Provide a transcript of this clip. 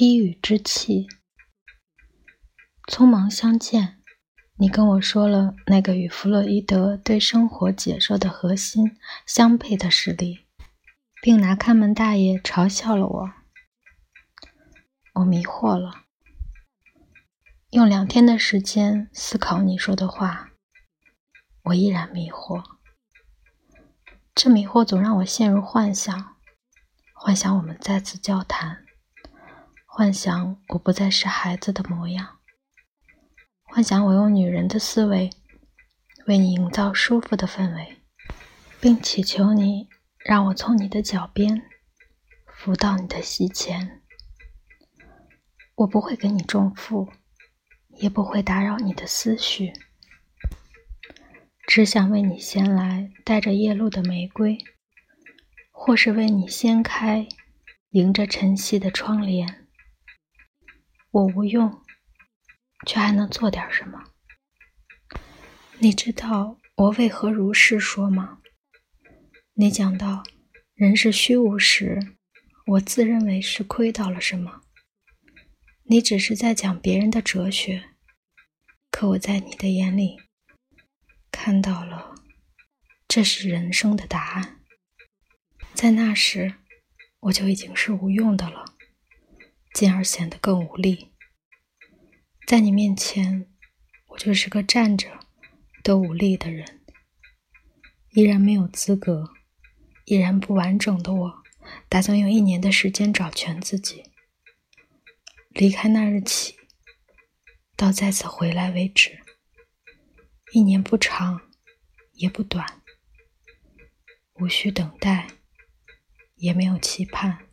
低语之气，匆忙相见。你跟我说了那个与弗洛伊德对生活解说的核心相配的实例，并拿看门大爷嘲笑了我。我迷惑了，用两天的时间思考你说的话，我依然迷惑。这迷惑总让我陷入幻想，幻想我们再次交谈，幻想我不再是孩子的模样。幻想我用女人的思维为你营造舒服的氛围，并祈求你让我从你的脚边扶到你的膝前。我不会给你重负，也不会打扰你的思绪，只想为你衔来带着夜露的玫瑰，或是为你掀开迎着晨曦的窗帘。我无用。却还能做点什么？你知道我为何如是说吗？你讲到人是虚无时，我自认为是窥到了什么。你只是在讲别人的哲学，可我在你的眼里看到了，这是人生的答案。在那时，我就已经是无用的了，进而显得更无力。在你面前，我就是个站着都无力的人，依然没有资格，依然不完整的我，打算用一年的时间找全自己。离开那日起，到再次回来为止，一年不长，也不短，无需等待，也没有期盼。